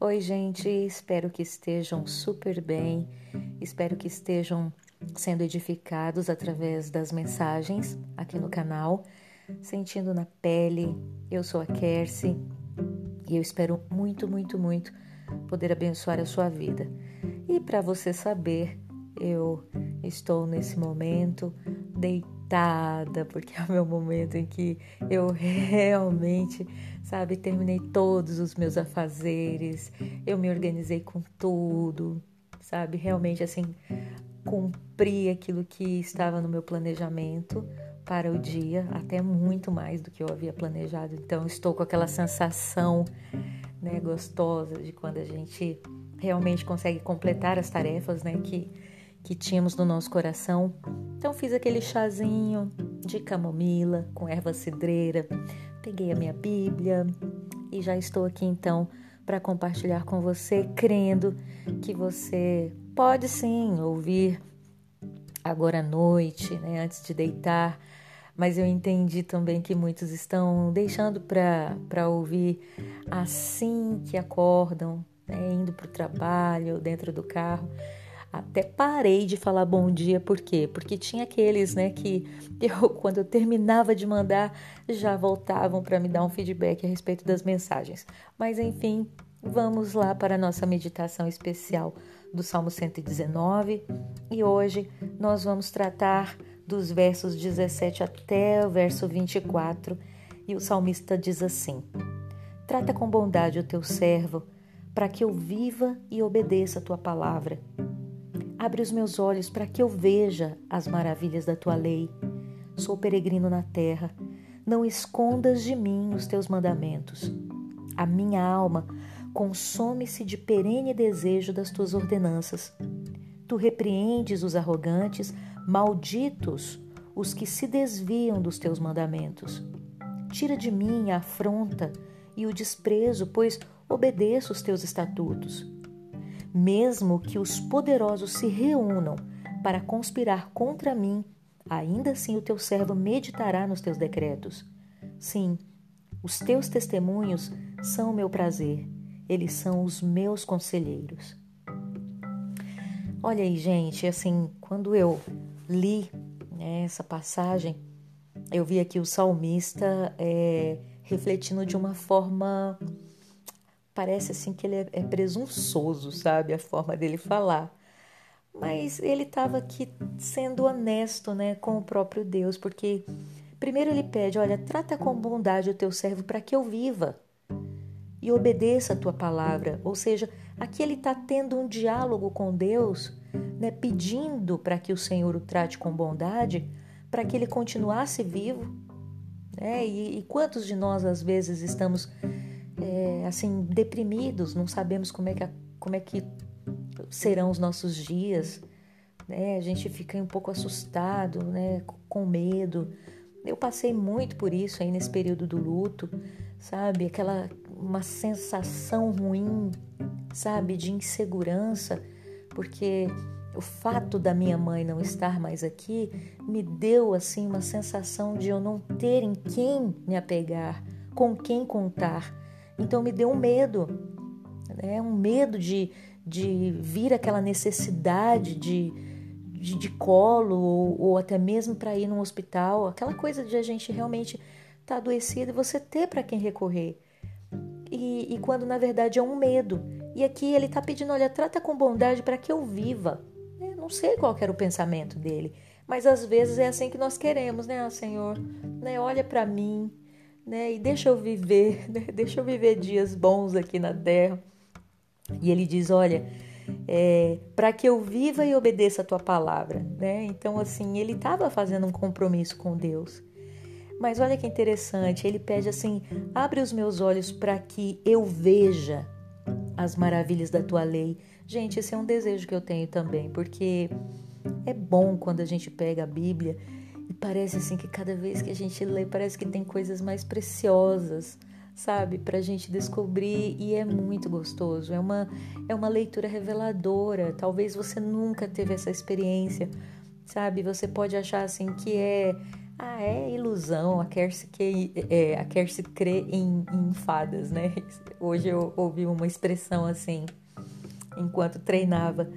Oi, gente, espero que estejam super bem, espero que estejam sendo edificados através das mensagens aqui no canal, sentindo na pele. Eu sou a Kersi e eu espero muito, muito, muito poder abençoar a sua vida. E para você saber, eu estou nesse momento deitada, porque é o meu momento em que eu realmente, sabe, terminei todos os meus afazeres, eu me organizei com tudo, sabe, realmente assim, cumpri aquilo que estava no meu planejamento para o dia, até muito mais do que eu havia planejado. Então, estou com aquela sensação, né, gostosa de quando a gente realmente consegue completar as tarefas, né, que que tínhamos no nosso coração. Então fiz aquele chazinho de camomila com erva cidreira, peguei a minha Bíblia e já estou aqui então para compartilhar com você, crendo que você pode sim ouvir agora à noite, né, antes de deitar, mas eu entendi também que muitos estão deixando para ouvir assim que acordam, né, indo para o trabalho, dentro do carro. Até parei de falar bom dia, por quê? Porque tinha aqueles, né, que eu, quando eu terminava de mandar, já voltavam para me dar um feedback a respeito das mensagens. Mas enfim, vamos lá para a nossa meditação especial do Salmo 119 e hoje nós vamos tratar dos versos 17 até o verso 24 e o salmista diz assim: Trata com bondade o teu servo, para que eu viva e obedeça a tua palavra. Abre os meus olhos para que eu veja as maravilhas da tua lei. Sou peregrino na terra. Não escondas de mim os teus mandamentos. A minha alma consome-se de perene desejo das tuas ordenanças. Tu repreendes os arrogantes, malditos os que se desviam dos teus mandamentos. Tira de mim a afronta e o desprezo, pois obedeço os teus estatutos. Mesmo que os poderosos se reúnam para conspirar contra mim, ainda assim o teu servo meditará nos teus decretos. Sim, os teus testemunhos são o meu prazer, eles são os meus conselheiros. Olha aí, gente, assim, quando eu li né, essa passagem, eu vi aqui o salmista é, refletindo de uma forma parece assim que ele é, é presunçoso, sabe? A forma dele falar. Mas ele estava aqui sendo honesto, né, com o próprio Deus, porque primeiro ele pede, olha, trata com bondade o teu servo para que eu viva e obedeça a tua palavra. Ou seja, aqui ele está tendo um diálogo com Deus, né, pedindo para que o Senhor o trate com bondade, para que ele continuasse vivo. Né? E, e quantos de nós às vezes estamos é, assim deprimidos, não sabemos como é que, como é que serão os nossos dias, né? A gente fica um pouco assustado, né? Com medo. Eu passei muito por isso aí nesse período do luto, sabe? Aquela uma sensação ruim, sabe, de insegurança, porque o fato da minha mãe não estar mais aqui me deu assim uma sensação de eu não ter em quem me apegar, com quem contar. Então me deu um medo, né? um medo de, de vir aquela necessidade de, de, de colo ou, ou, até mesmo para ir num hospital, aquela coisa de a gente realmente estar tá adoecido e você ter para quem recorrer. E, e, quando na verdade é um medo. E aqui ele está pedindo: olha, trata com bondade para que eu viva. Eu não sei qual era o pensamento dele, mas às vezes é assim que nós queremos, né, ah, Senhor? Né, olha para mim, né? E deixa eu viver, né? deixa eu viver dias bons aqui na terra. E ele diz: Olha, é, para que eu viva e obedeça a tua palavra, né? Então, assim, ele estava fazendo um compromisso com Deus. Mas olha que interessante, ele pede assim: abre os meus olhos para que eu veja as maravilhas da tua lei. Gente, esse é um desejo que eu tenho também, porque é bom quando a gente pega a Bíblia parece assim que cada vez que a gente lê, parece que tem coisas mais preciosas, sabe, para a gente descobrir e é muito gostoso. É uma, é uma leitura reveladora. Talvez você nunca teve essa experiência, sabe? Você pode achar assim que é Ah, é ilusão, a Kersi, que, é, a Kersi crê em, em fadas, né? Hoje eu ouvi uma expressão assim, enquanto treinava.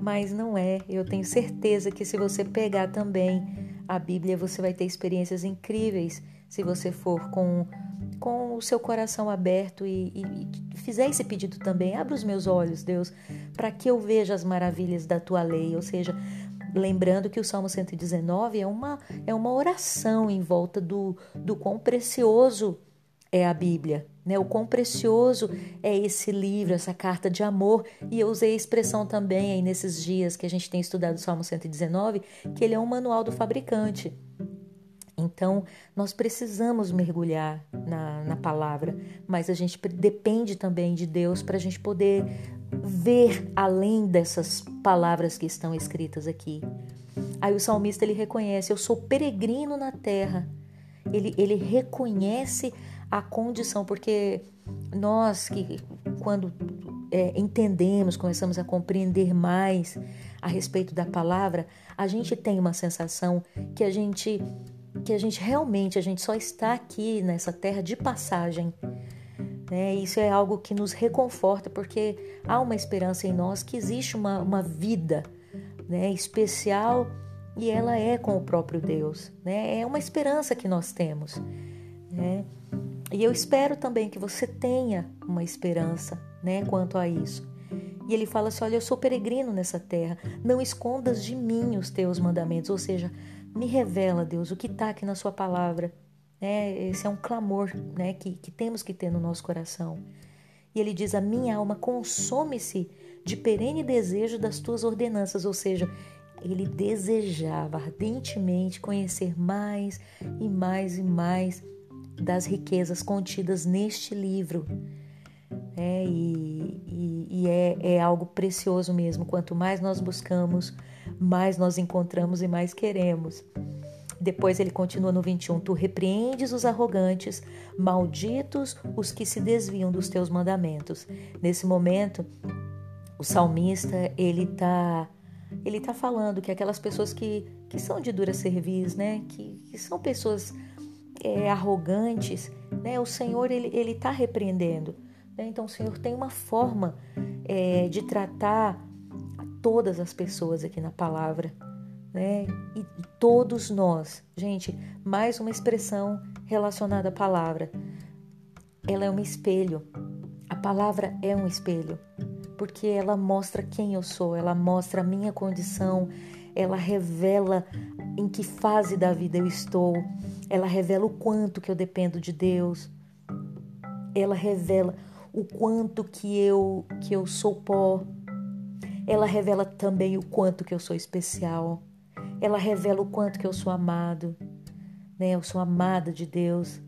Mas não é, eu tenho certeza que se você pegar também a Bíblia, você vai ter experiências incríveis se você for com, com o seu coração aberto e, e, e fizer esse pedido também. Abra os meus olhos, Deus, para que eu veja as maravilhas da tua lei, ou seja, Lembrando que o Salmo 119 é uma, é uma oração em volta do, do quão precioso é a Bíblia, né? O quão precioso é esse livro, essa carta de amor. E eu usei a expressão também aí nesses dias que a gente tem estudado o Salmo 119, que ele é um manual do fabricante. Então, nós precisamos mergulhar na, na palavra, mas a gente depende também de Deus para a gente poder ver além dessas palavras que estão escritas aqui. Aí o salmista ele reconhece: Eu sou peregrino na terra. Ele, ele reconhece a condição, porque nós que, quando é, entendemos, começamos a compreender mais a respeito da palavra, a gente tem uma sensação que a gente que a gente realmente a gente só está aqui nessa terra de passagem. Né? Isso é algo que nos reconforta porque há uma esperança em nós que existe uma, uma vida né, especial e ela é com o próprio Deus. Né? É uma esperança que nós temos. Né? E eu espero também que você tenha uma esperança né, quanto a isso. E ele fala assim: Olha, eu sou peregrino nessa terra, não escondas de mim os teus mandamentos. Ou seja, me revela, Deus, o que está aqui na Sua palavra. É, esse é um clamor né, que, que temos que ter no nosso coração. E ele diz: A minha alma consome-se de perene desejo das tuas ordenanças. Ou seja, ele desejava ardentemente conhecer mais e mais e mais das riquezas contidas neste livro. É, e, e, e é, é algo precioso mesmo. Quanto mais nós buscamos, mais nós encontramos e mais queremos. Depois ele continua no 21: Tu repreendes os arrogantes, malditos os que se desviam dos teus mandamentos. Nesse momento, o salmista ele está ele tá falando que aquelas pessoas que, que são de dura serviço, né, que, que são pessoas é, arrogantes, né, o Senhor ele está repreendendo. Né? Então o Senhor tem uma forma é, de tratar todas as pessoas aqui na palavra, né? E todos nós, gente, mais uma expressão relacionada à palavra. Ela é um espelho. A palavra é um espelho, porque ela mostra quem eu sou, ela mostra a minha condição, ela revela em que fase da vida eu estou, ela revela o quanto que eu dependo de Deus. Ela revela o quanto que eu que eu sou pó, ela revela também o quanto que eu sou especial. Ela revela o quanto que eu sou amado, né? Eu sou amada de Deus.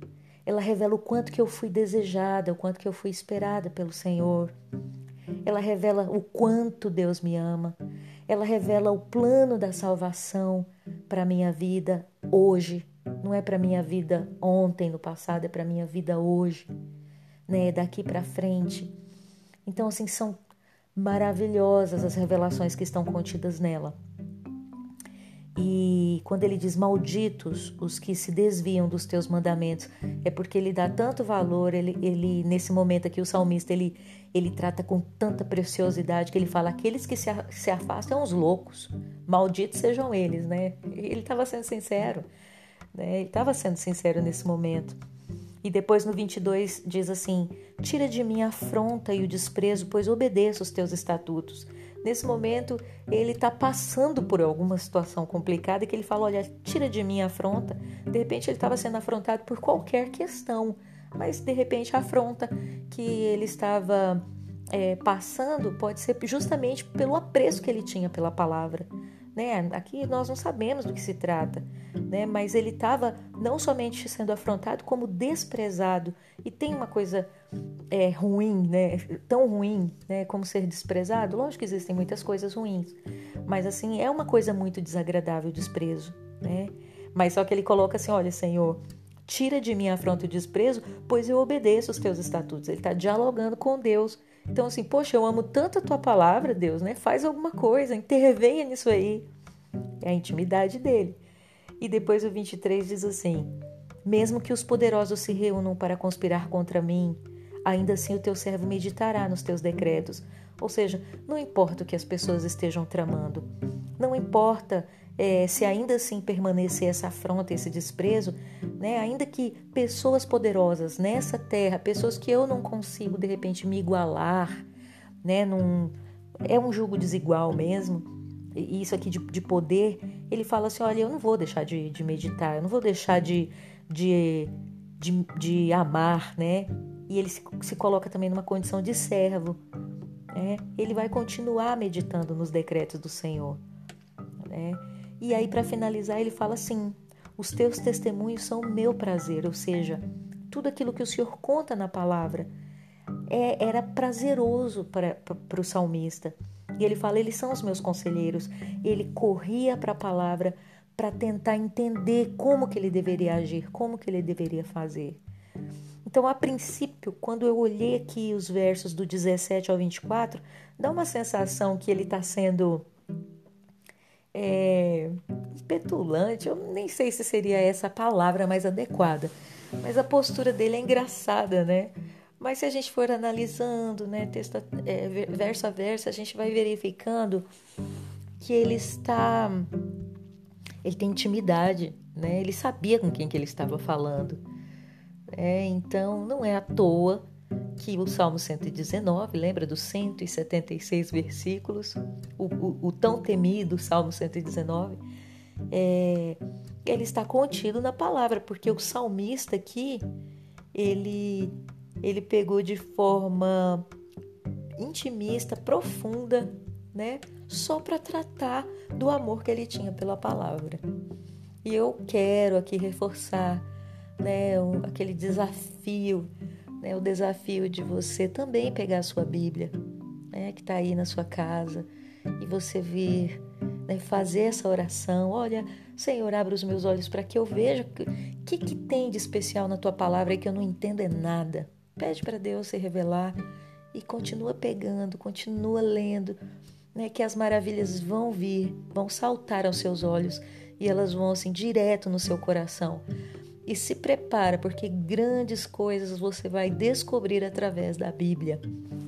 Ela revela o quanto que eu fui desejada, o quanto que eu fui esperada pelo Senhor. Ela revela o quanto Deus me ama. Ela revela o plano da salvação para minha vida hoje. Não é para minha vida ontem, no passado, é para minha vida hoje, né? Daqui para frente. Então, assim, são maravilhosas as revelações que estão contidas nela. E quando ele diz malditos os que se desviam dos teus mandamentos, é porque ele dá tanto valor, ele, ele nesse momento aqui o salmista ele, ele trata com tanta preciosidade que ele fala aqueles que se, se afastam são os loucos, malditos sejam eles, né? Ele estava sendo sincero, né? Ele estava sendo sincero nesse momento. E depois no 22 diz assim: Tira de mim a afronta e o desprezo, pois obedeço os teus estatutos. Nesse momento, ele está passando por alguma situação complicada que ele fala: Olha, tira de mim a afronta. De repente, ele estava sendo afrontado por qualquer questão, mas de repente, a afronta que ele estava é, passando pode ser justamente pelo apreço que ele tinha pela palavra. Né? Aqui nós não sabemos do que se trata, né? mas ele estava não somente sendo afrontado, como desprezado. E tem uma coisa é, ruim, né? tão ruim né? como ser desprezado. Lógico que existem muitas coisas ruins, mas assim é uma coisa muito desagradável o desprezo. Né? Mas só que ele coloca assim: olha, Senhor, tira de mim afronta e o desprezo, pois eu obedeço os teus estatutos. Ele está dialogando com Deus então, assim, poxa, eu amo tanto a tua palavra, Deus, né? Faz alguma coisa, intervenha nisso aí. É a intimidade dele. E depois o 23 diz assim: Mesmo que os poderosos se reúnam para conspirar contra mim, ainda assim o teu servo meditará nos teus decretos. Ou seja, não importa o que as pessoas estejam tramando, não importa é, se ainda assim permanecer essa afronta, esse desprezo, né, ainda que pessoas poderosas nessa terra, pessoas que eu não consigo de repente me igualar, né, num, é um jogo desigual mesmo, e isso aqui de, de poder, ele fala assim: olha, eu não vou deixar de, de meditar, eu não vou deixar de, de, de, de amar, né? E ele se, se coloca também numa condição de servo. Né? Ele vai continuar meditando nos decretos do Senhor. Né? E aí, para finalizar, ele fala assim: os teus testemunhos são o meu prazer, ou seja, tudo aquilo que o Senhor conta na palavra é, era prazeroso para, para o salmista. E ele fala: eles são os meus conselheiros. Ele corria para a palavra para tentar entender como que ele deveria agir, como que ele deveria fazer. Então, a princípio, quando eu olhei aqui os versos do 17 ao 24, dá uma sensação que ele está sendo é, petulante, eu nem sei se seria essa a palavra mais adequada, mas a postura dele é engraçada, né? Mas se a gente for analisando, né, texto, é, verso a verso, a gente vai verificando que ele está, ele tem intimidade, né? Ele sabia com quem que ele estava falando. É, então não é à toa que o Salmo 119, lembra dos 176 versículos, o, o, o tão temido Salmo 119, é, ele está contido na palavra, porque o salmista aqui, ele, ele pegou de forma intimista, profunda, né? Só para tratar do amor que ele tinha pela palavra. E eu quero aqui reforçar, né, aquele desafio né, o desafio de você também pegar a sua Bíblia, né, que está aí na sua casa, e você vir né, fazer essa oração. Olha, Senhor, abre os meus olhos para que eu veja o que, que tem de especial na tua palavra e que eu não entendo é nada. Pede para Deus se revelar e continua pegando, continua lendo, né, que as maravilhas vão vir, vão saltar aos seus olhos e elas vão assim direto no seu coração e se prepara, porque grandes coisas você vai descobrir através da Bíblia,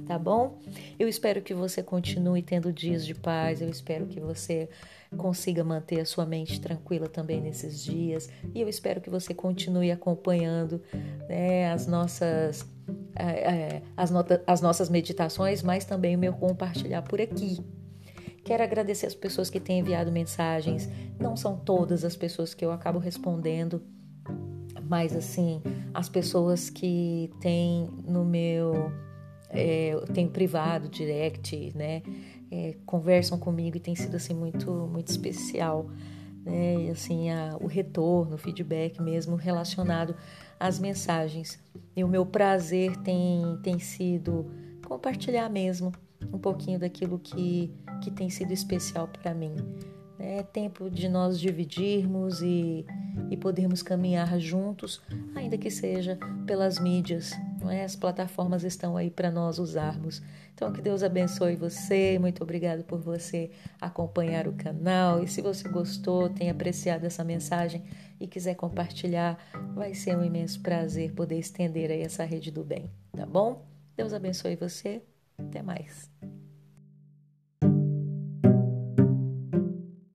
tá bom? Eu espero que você continue tendo dias de paz, eu espero que você consiga manter a sua mente tranquila também nesses dias e eu espero que você continue acompanhando né, as nossas. É, as, nota, as nossas meditações, mas também o meu compartilhar por aqui, Quero agradecer as pessoas que têm enviado mensagens. Não são todas as pessoas que eu acabo respondendo, mas assim, as pessoas que têm no meu. É, tem privado, direct, né? É, conversam comigo e tem sido assim muito, muito especial. Né? E, assim, a, o retorno, o feedback mesmo relacionado às mensagens. E o meu prazer tem, tem sido compartilhar mesmo um pouquinho daquilo que, que tem sido especial para mim. É tempo de nós dividirmos e, e podermos caminhar juntos, ainda que seja pelas mídias. Não é? As plataformas estão aí para nós usarmos. Então, que Deus abençoe você. Muito obrigado por você acompanhar o canal. E se você gostou, tem apreciado essa mensagem e quiser compartilhar, vai ser um imenso prazer poder estender aí essa rede do bem, tá bom? Deus abençoe você. Até mais.